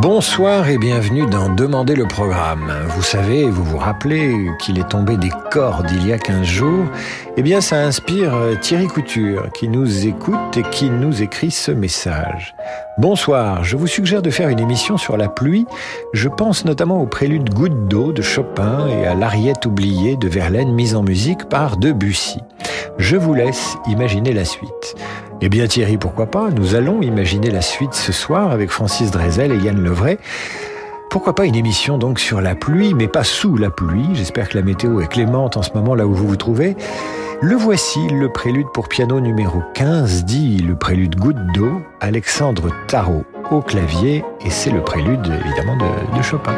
Bonsoir et bienvenue dans Demandez le programme. Vous savez, vous vous rappelez qu'il est tombé des cordes il y a 15 jours Eh bien, ça inspire Thierry Couture qui nous écoute et qui nous écrit ce message. Bonsoir, je vous suggère de faire une émission sur la pluie. Je pense notamment au prélude Goutte d'eau de Chopin et à l'Ariette oubliée de Verlaine mise en musique par Debussy. Je vous laisse imaginer la suite. Eh bien Thierry, pourquoi pas? Nous allons imaginer la suite ce soir avec Francis Drezel et Yann Levray. Pourquoi pas une émission donc sur la pluie, mais pas sous la pluie? J'espère que la météo est clémente en ce moment là où vous vous trouvez. Le voici, le prélude pour piano numéro 15, dit le prélude goutte d'eau, Alexandre Tarot au clavier, et c'est le prélude évidemment de, de Chopin.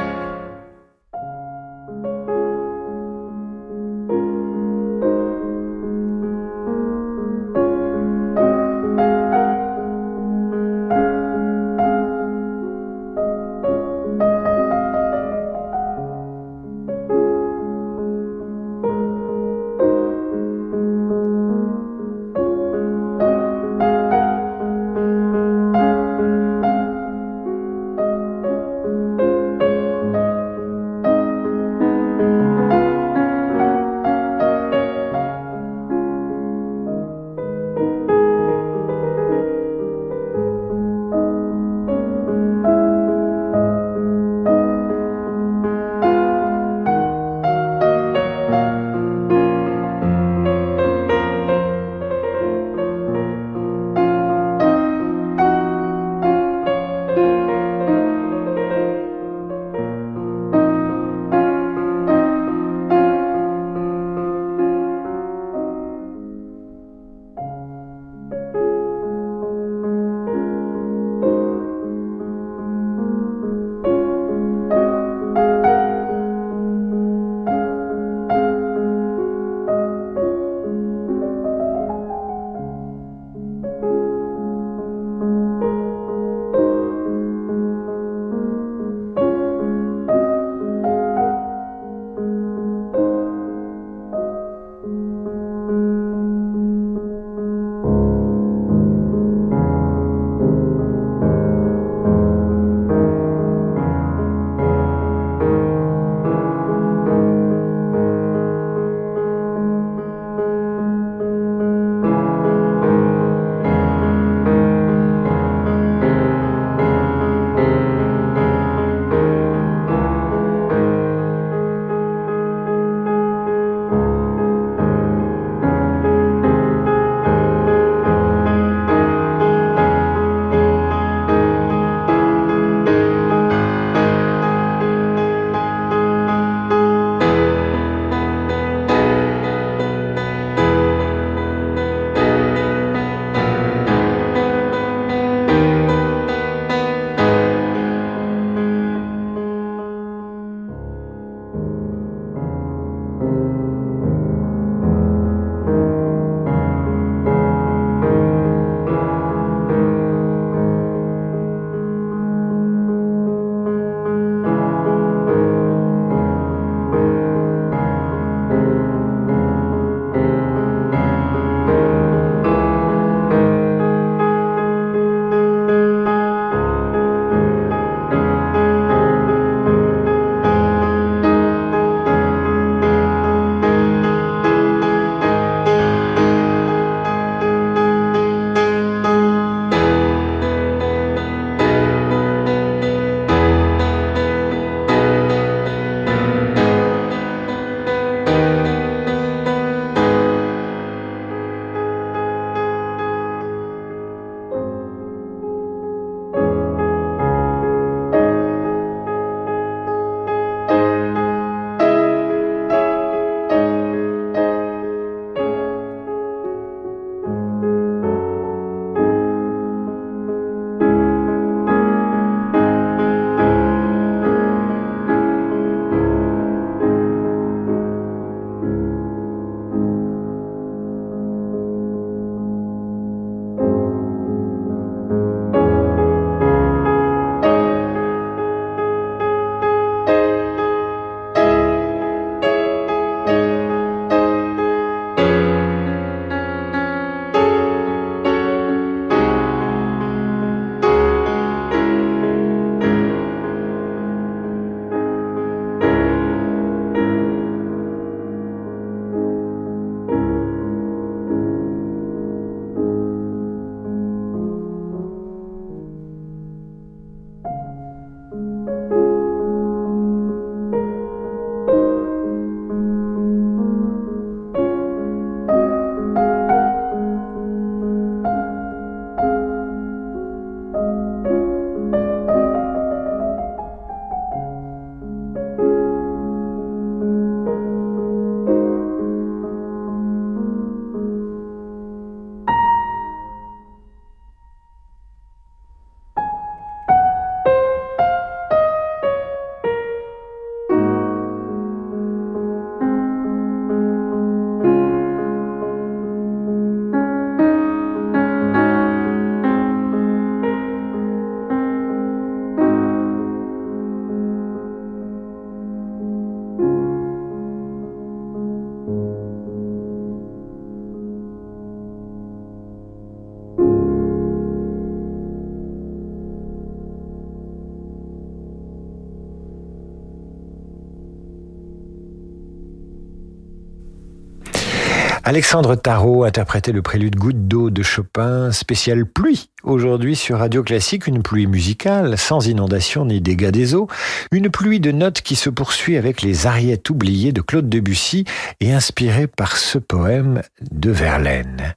Alexandre Tarot interprétait le prélude Goutte d'eau de Chopin, spécial pluie. Aujourd'hui sur Radio Classique, une pluie musicale, sans inondation ni dégâts des eaux, une pluie de notes qui se poursuit avec les ariettes oubliées de Claude Debussy et inspirée par ce poème de Verlaine.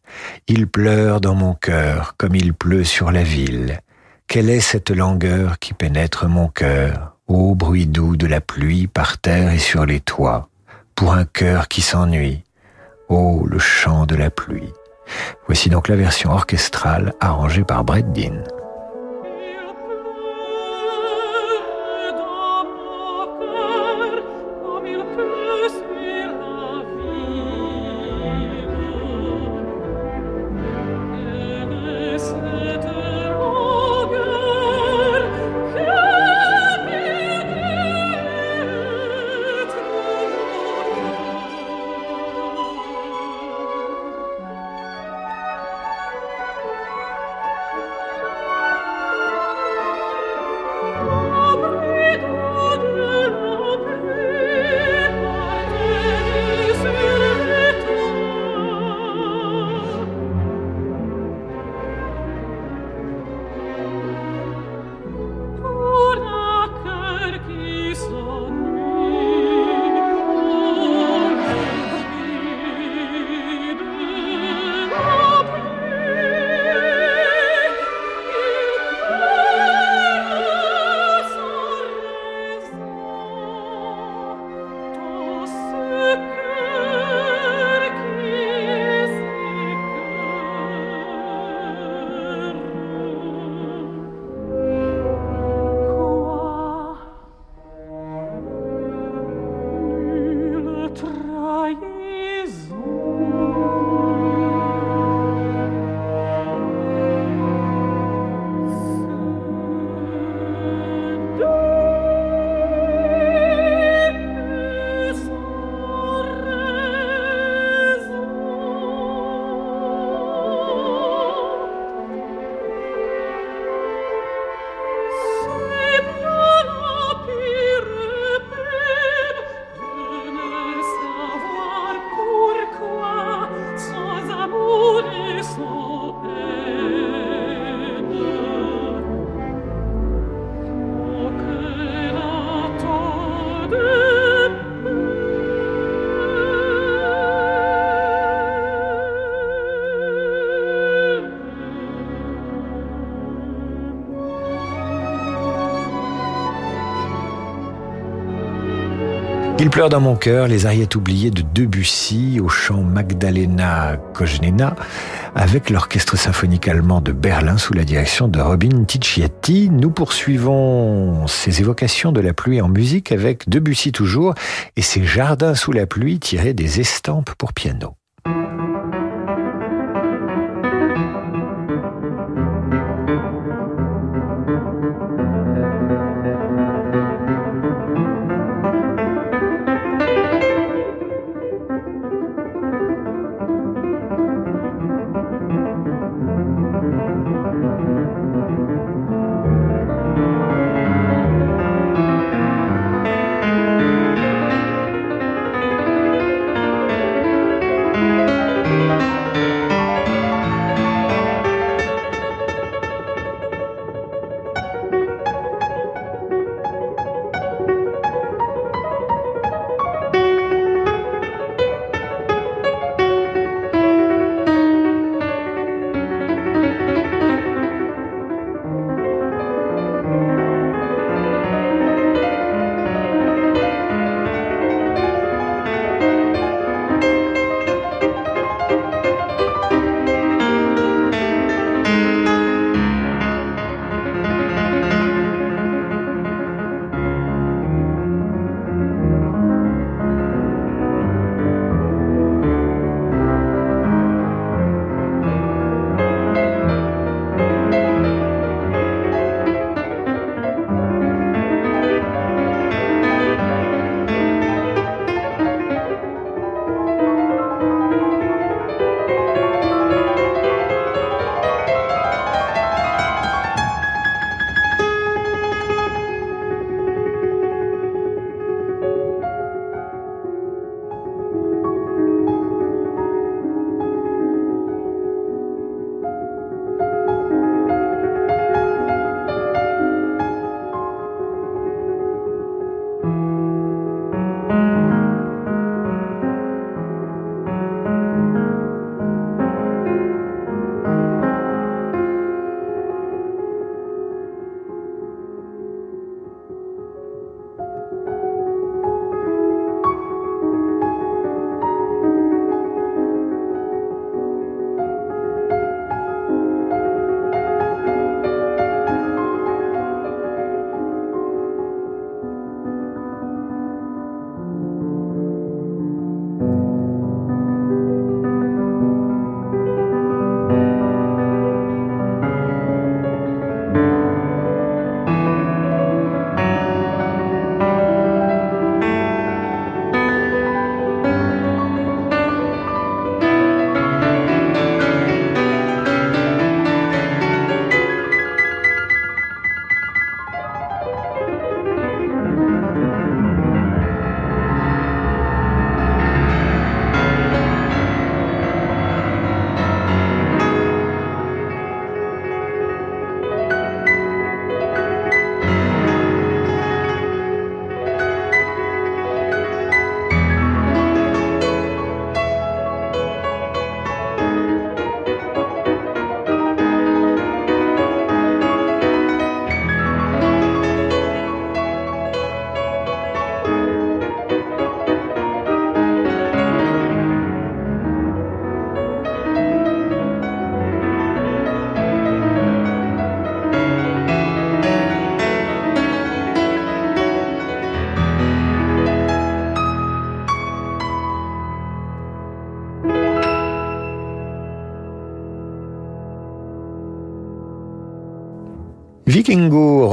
Il pleure dans mon cœur comme il pleut sur la ville. Quelle est cette langueur qui pénètre mon cœur, ô bruit doux de la pluie par terre et sur les toits, pour un cœur qui s'ennuie Oh, le chant de la pluie. Voici donc la version orchestrale arrangée par Brett Dean. Il pleure dans mon cœur les ariettes oubliées de Debussy au chant Magdalena Koznena avec l'orchestre symphonique allemand de Berlin sous la direction de Robin Ticciati. Nous poursuivons ces évocations de la pluie en musique avec Debussy toujours et ses jardins sous la pluie tirés des estampes pour piano.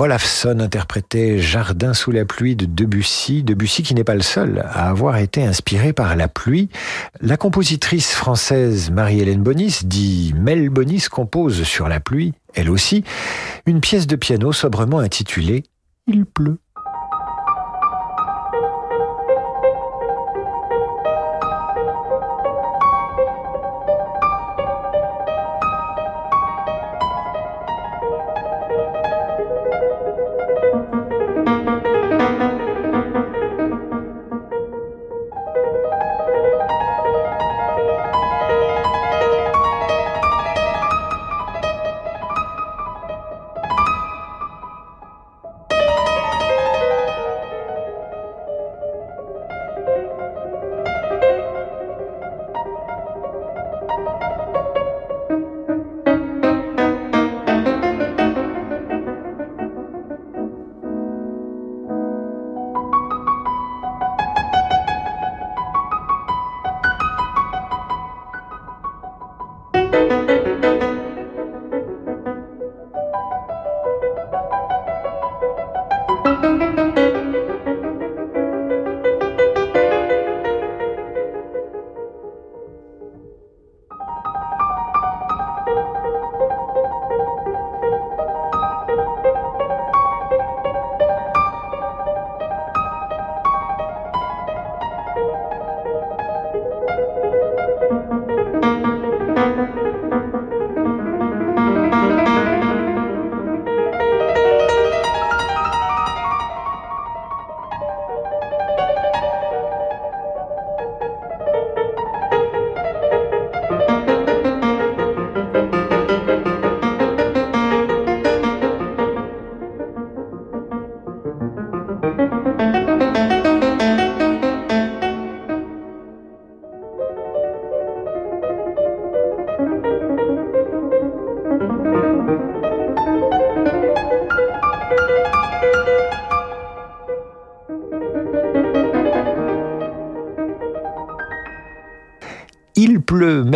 Vikingo Rolafsson interprétait Jardin sous la pluie de Debussy, Debussy qui n'est pas le seul à avoir été inspiré par la pluie. La compositrice française Marie-Hélène Bonis, dit Mel Bonis, compose sur la pluie, elle aussi, une pièce de piano sobrement intitulée Il pleut.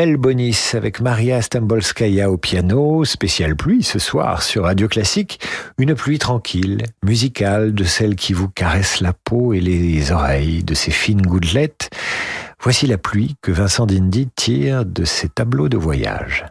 Melbonis avec Maria Stambolskaya au piano, spécial pluie ce soir sur Radio Classique, une pluie tranquille, musicale, de celle qui vous caresse la peau et les oreilles, de ces fines gouttelettes. Voici la pluie que Vincent Dindy tire de ses tableaux de voyage.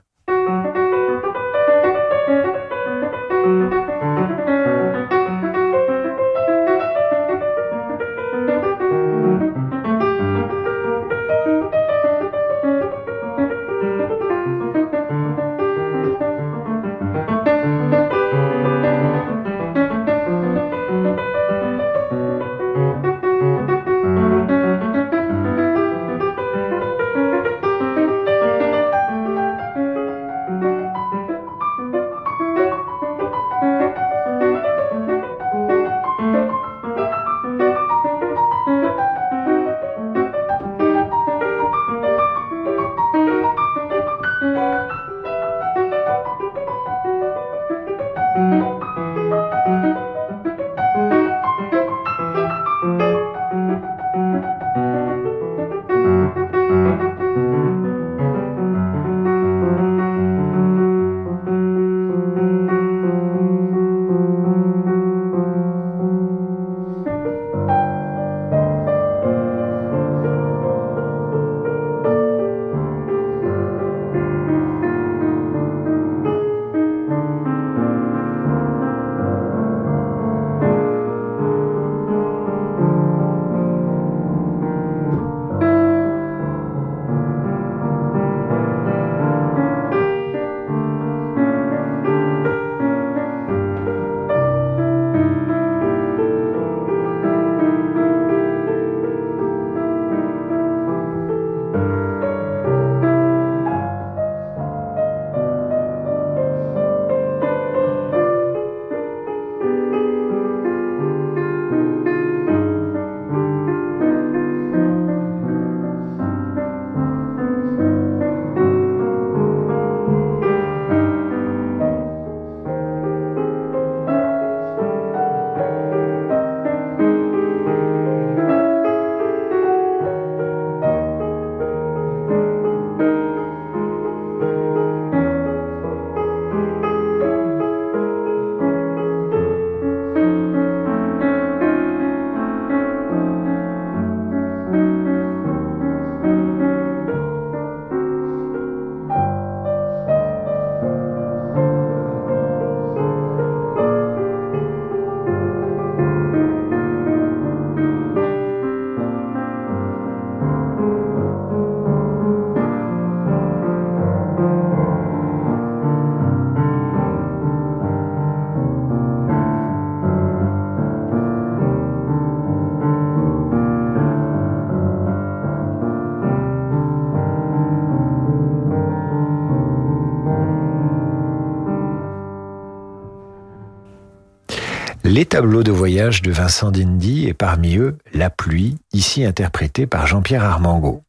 Tableaux de voyage de Vincent Dindy et parmi eux La pluie, ici interprété par Jean-Pierre Armango.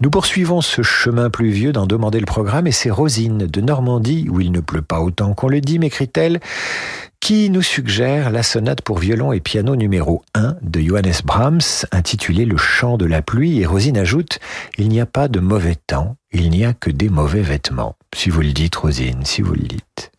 Nous poursuivons ce chemin pluvieux d'en demander le programme et c'est Rosine de Normandie, où il ne pleut pas autant qu'on le dit, m'écrit-elle, qui nous suggère la sonate pour violon et piano numéro 1 de Johannes Brahms, intitulée Le chant de la pluie, et Rosine ajoute Il n'y a pas de mauvais temps, il n'y a que des mauvais vêtements. Si vous le dites, Rosine, si vous le dites.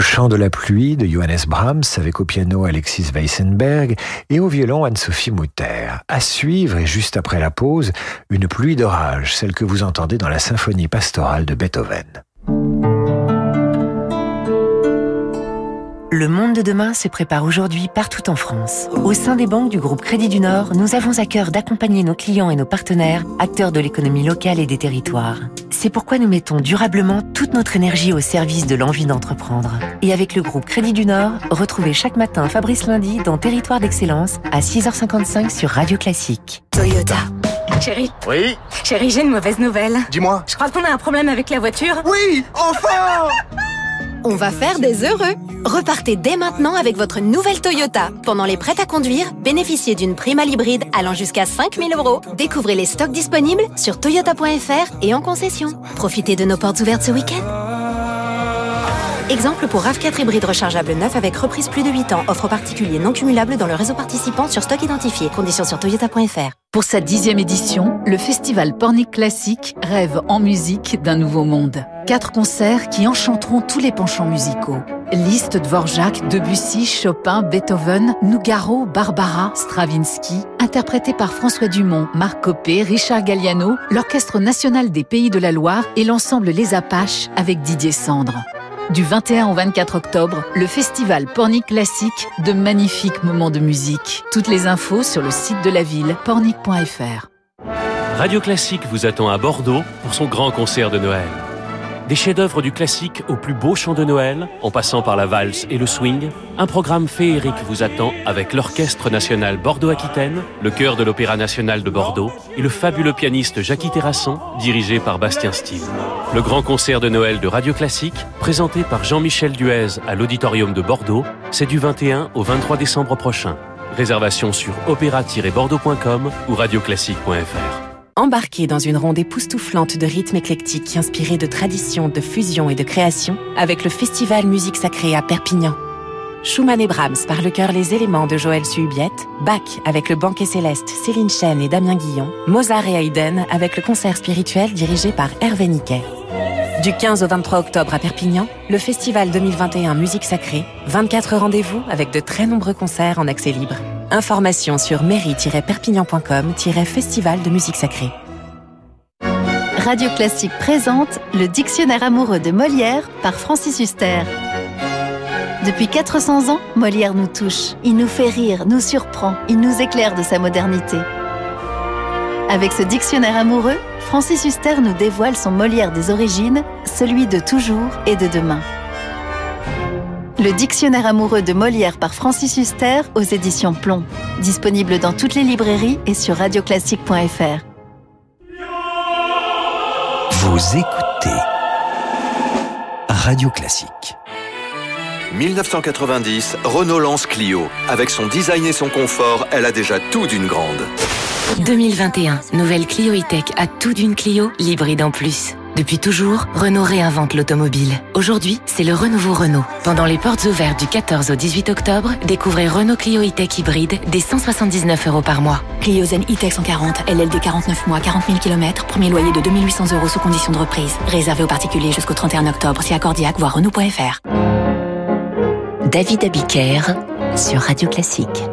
Le chant de la pluie de Johannes Brahms avec au piano Alexis Weissenberg et au violon Anne-Sophie Mutter. À suivre et juste après la pause, une pluie d'orage, celle que vous entendez dans la symphonie pastorale de Beethoven. Le monde de demain se prépare aujourd'hui partout en France. Au sein des banques du groupe Crédit du Nord, nous avons à cœur d'accompagner nos clients et nos partenaires, acteurs de l'économie locale et des territoires. C'est pourquoi nous mettons durablement toute notre énergie au service de l'envie d'entreprendre. Et avec le groupe Crédit du Nord, retrouvez chaque matin Fabrice Lundi dans Territoire d'Excellence à 6h55 sur Radio Classique. Toyota. Chérie. Oui Chérie, j'ai une mauvaise nouvelle. Dis-moi. Je crois qu'on a un problème avec la voiture. Oui Enfin On va faire des heureux. Repartez dès maintenant avec votre nouvelle Toyota. Pendant les prêts à conduire, bénéficiez d'une prime à l'hybride allant jusqu'à 5000 euros. Découvrez les stocks disponibles sur toyota.fr et en concession. Profitez de nos portes ouvertes ce week-end. Exemple pour RAV4 hybride rechargeable neuf avec reprise plus de 8 ans. Offre particulier non cumulable dans le réseau participant sur stock identifié. Conditions sur toyota.fr. Pour sa dixième édition, le festival Pornic Classique rêve en musique d'un nouveau monde. Quatre concerts qui enchanteront tous les penchants musicaux. Liste Dvorak, Debussy, Chopin, Beethoven, Nougaro, Barbara, Stravinsky, interprétés par François Dumont, Marc Copé, Richard Galliano, l'Orchestre national des Pays de la Loire et l'ensemble Les Apaches avec Didier Sandre. Du 21 au 24 octobre, le festival Pornic Classique, de magnifiques moments de musique. Toutes les infos sur le site de la ville, pornic.fr. Radio Classique vous attend à Bordeaux pour son grand concert de Noël. Des chefs-d'œuvre du classique au plus beau chant de Noël, en passant par la valse et le swing, un programme féerique vous attend avec l'Orchestre national Bordeaux-Aquitaine, le chœur de l'Opéra national de Bordeaux et le fabuleux pianiste Jackie Terrasson, dirigé par Bastien Steele. Le grand concert de Noël de Radio Classique, présenté par Jean-Michel Duez à l'Auditorium de Bordeaux, c'est du 21 au 23 décembre prochain. Réservation sur opéra-bordeaux.com ou radioclassique.fr. Embarquez dans une ronde époustouflante de rythmes éclectiques inspirés de traditions, de fusion et de création avec le Festival Musique Sacrée à Perpignan. Schumann et Brahms par le cœur les éléments de Joël Suhubiette, Bach avec le banquet céleste Céline Chen et Damien Guillon, Mozart et Haydn avec le concert spirituel dirigé par Hervé Niquet. Du 15 au 23 octobre à Perpignan, le Festival 2021 Musique Sacrée, 24 rendez-vous avec de très nombreux concerts en accès libre. Information sur mairie-perpignan.com-festival de musique sacrée. Radio Classique présente le Dictionnaire amoureux de Molière par Francis Huster. Depuis 400 ans, Molière nous touche. Il nous fait rire, nous surprend, il nous éclaire de sa modernité. Avec ce dictionnaire amoureux, Francis Huster nous dévoile son Molière des origines, celui de toujours et de demain. Le dictionnaire amoureux de Molière par Francis Huster aux éditions Plomb. Disponible dans toutes les librairies et sur radioclassique.fr. Vous écoutez Radio Classique. 1990, Renault lance Clio. Avec son design et son confort, elle a déjà tout d'une grande. 2021, nouvelle Clio E-Tech à tout d'une Clio, l'hybride en plus. Depuis toujours, Renault réinvente l'automobile. Aujourd'hui, c'est le renouveau Renault. Pendant les portes ouvertes du 14 au 18 octobre, découvrez Renault Clio E-Tech hybride dès 179 euros par mois. Clio Zen E-Tech 140, LLD 49 mois, 40 000 km, premier loyer de 2800 euros sous condition de reprise. Réservé aux particuliers jusqu'au 31 octobre, si accordiaque, voire Renault.fr. David Abiker sur Radio Classique.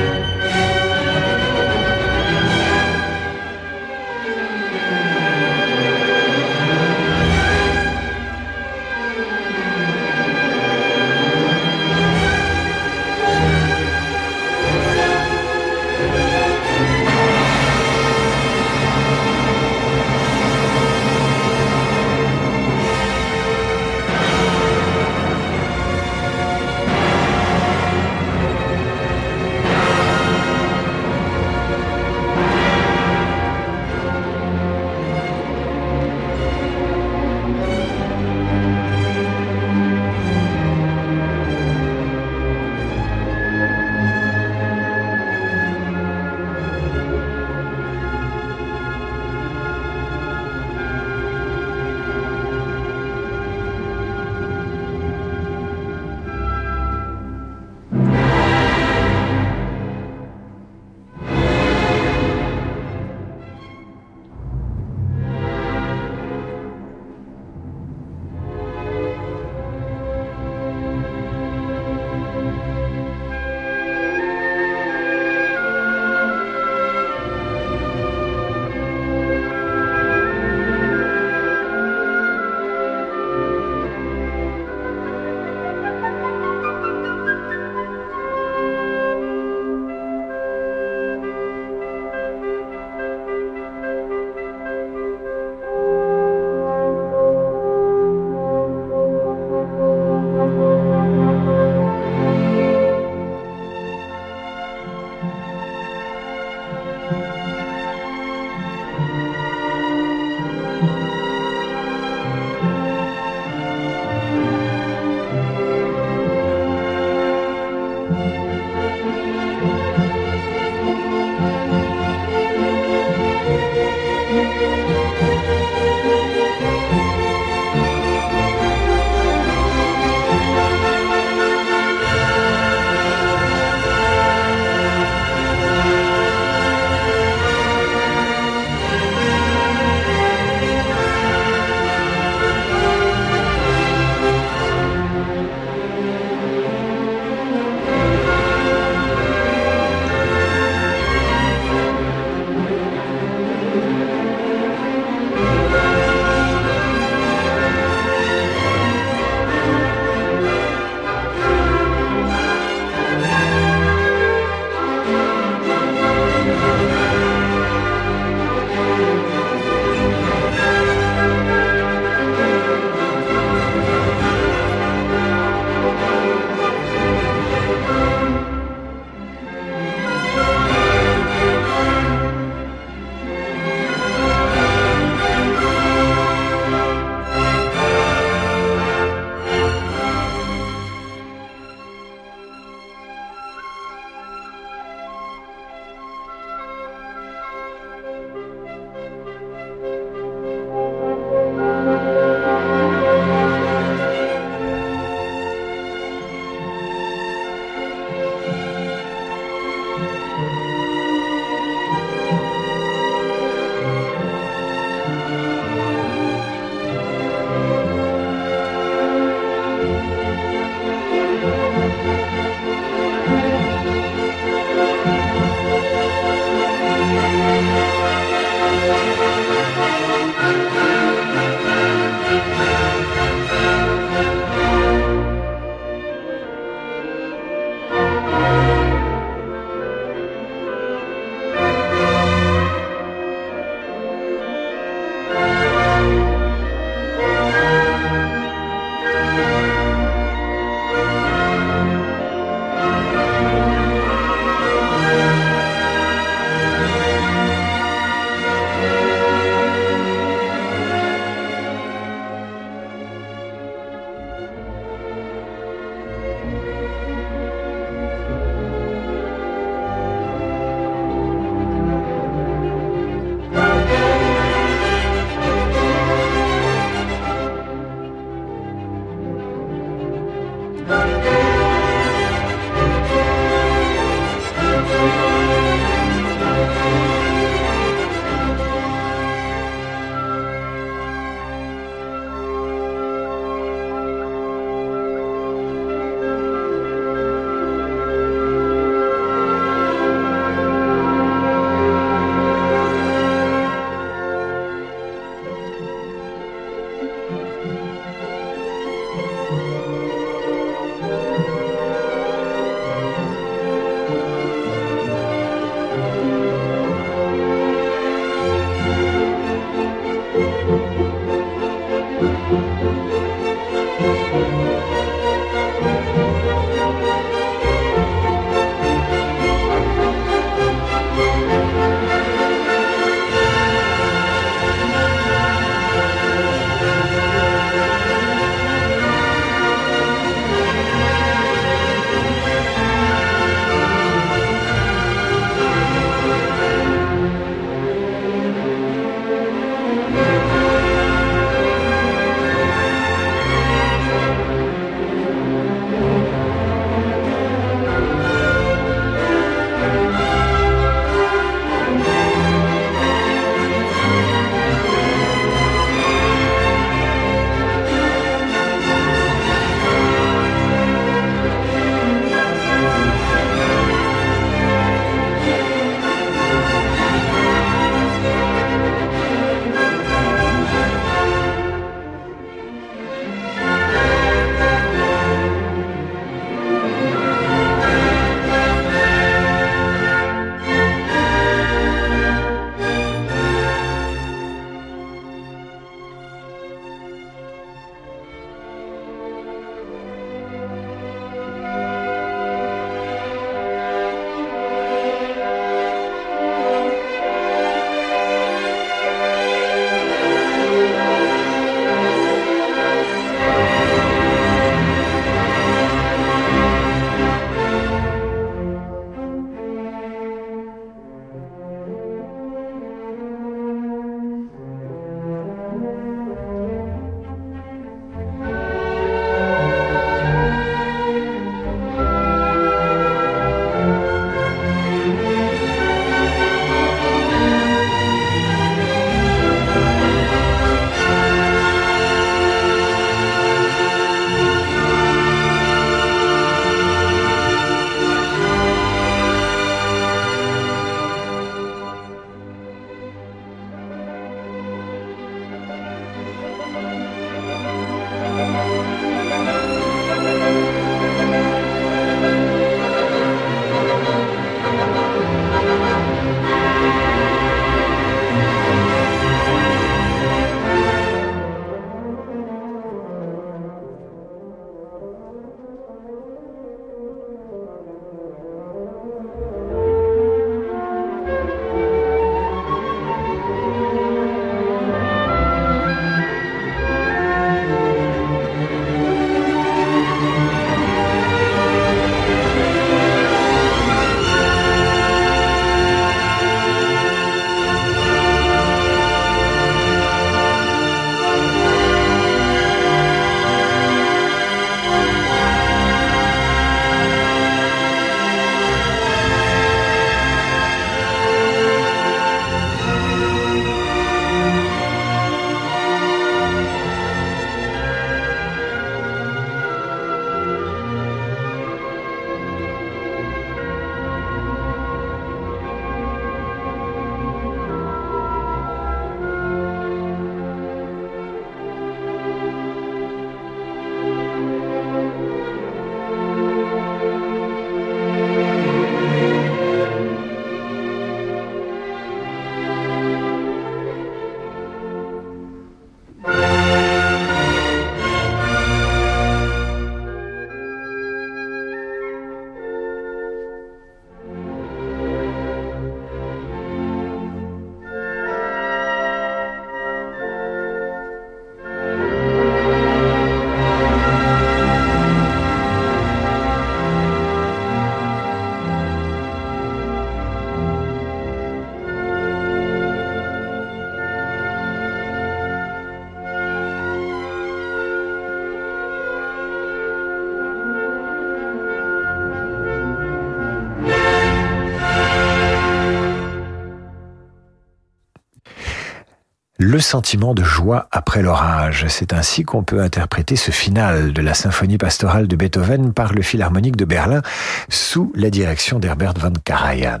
Le sentiment de joie après l'orage. C'est ainsi qu'on peut interpréter ce final de la symphonie pastorale de Beethoven par le Philharmonique de Berlin sous la direction d'Herbert von Karajan.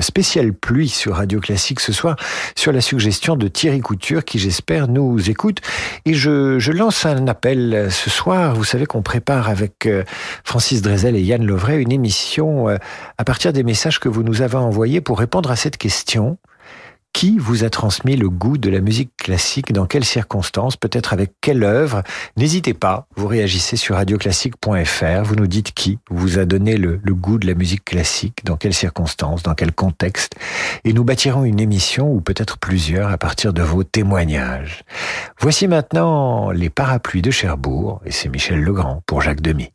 Spéciale pluie sur Radio Classique ce soir sur la suggestion de Thierry Couture qui j'espère nous écoute et je, lance un appel ce soir. Vous savez qu'on prépare avec euh, Francis Drezel et Yann Lovray une émission euh, à partir des messages que vous nous avez envoyés pour répondre à cette question. Qui vous a transmis le goût de la musique classique? Dans quelles circonstances? Peut-être avec quelle œuvre? N'hésitez pas, vous réagissez sur radioclassique.fr, vous nous dites qui vous a donné le, le, goût de la musique classique, dans quelles circonstances, dans quel contexte, et nous bâtirons une émission ou peut-être plusieurs à partir de vos témoignages. Voici maintenant les parapluies de Cherbourg, et c'est Michel Legrand pour Jacques Demy.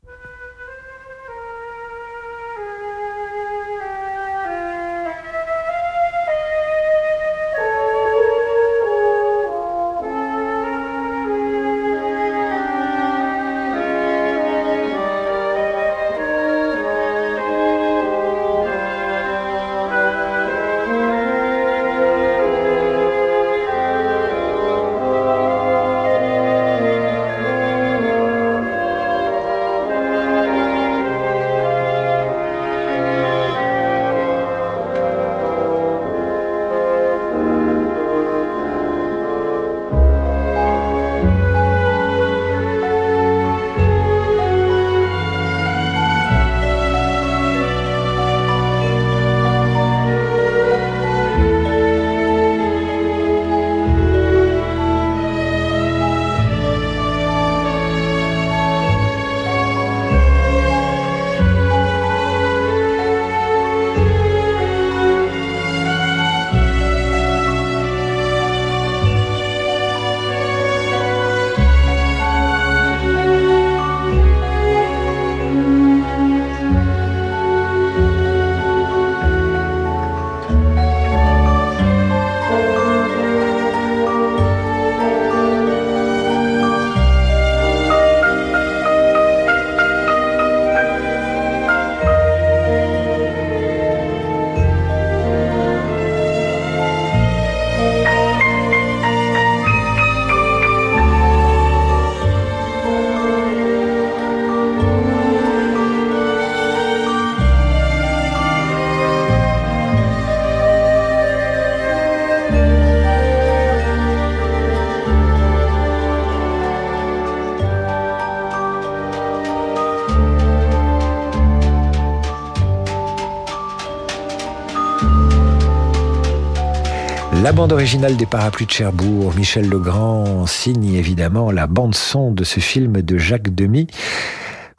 Bande originale des Parapluies de Cherbourg, Michel Legrand signe évidemment la bande son de ce film de Jacques Demy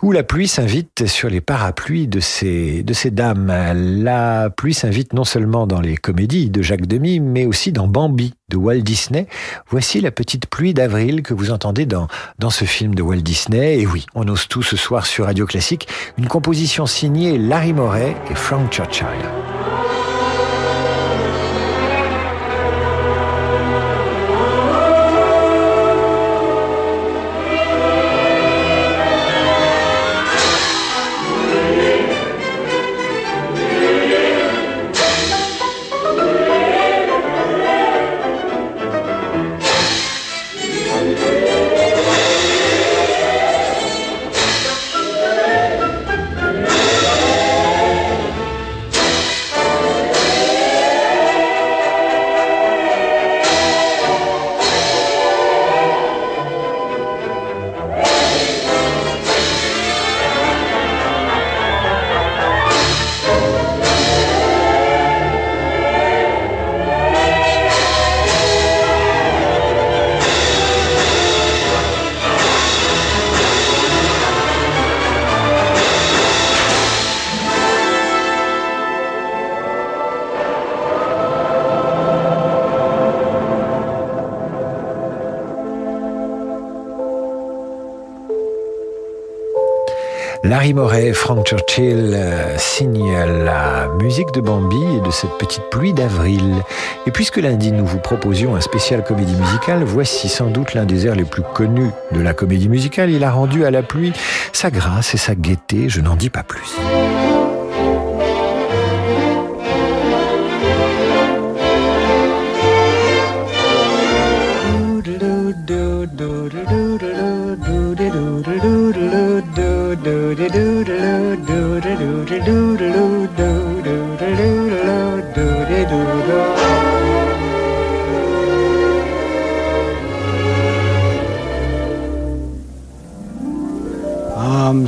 où la pluie s'invite sur les parapluies de ces, de ces dames. La pluie s'invite non seulement dans les comédies de Jacques Demy, mais aussi dans Bambi de Walt Disney. Voici la petite pluie d'avril que vous entendez dans, dans ce film de Walt Disney. Et oui, on ose tout ce soir sur Radio Classique. Une composition signée Larry Moret et Frank Churchill. Moret, Frank Churchill euh, signent la musique de Bambi et de cette petite pluie d'avril. Et puisque lundi nous vous proposions un spécial comédie musicale, voici sans doute l'un des airs les plus connus de la comédie musicale. Il a rendu à la pluie sa grâce et sa gaieté, je n'en dis pas plus.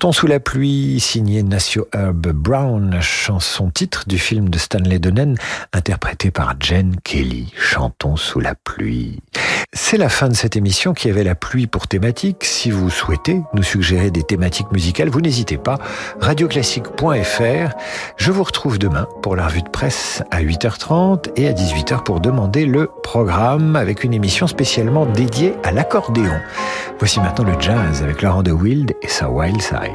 Chantons sous la pluie, signé Nacio Herb Brown, chanson titre du film de Stanley Donen, interprété par Jen Kelly. Chantons sous la pluie. C'est la fin de cette émission qui avait la pluie pour thématique. Si vous souhaitez nous suggérer des thématiques musicales, vous n'hésitez pas. Radioclassique.fr. Je vous retrouve demain pour la revue de presse à 8h30 et à 18h pour demander le programme avec une émission spécialement dédiée à l'accordéon. Voici maintenant le jazz avec Laurent de Wild et sa Wild Side.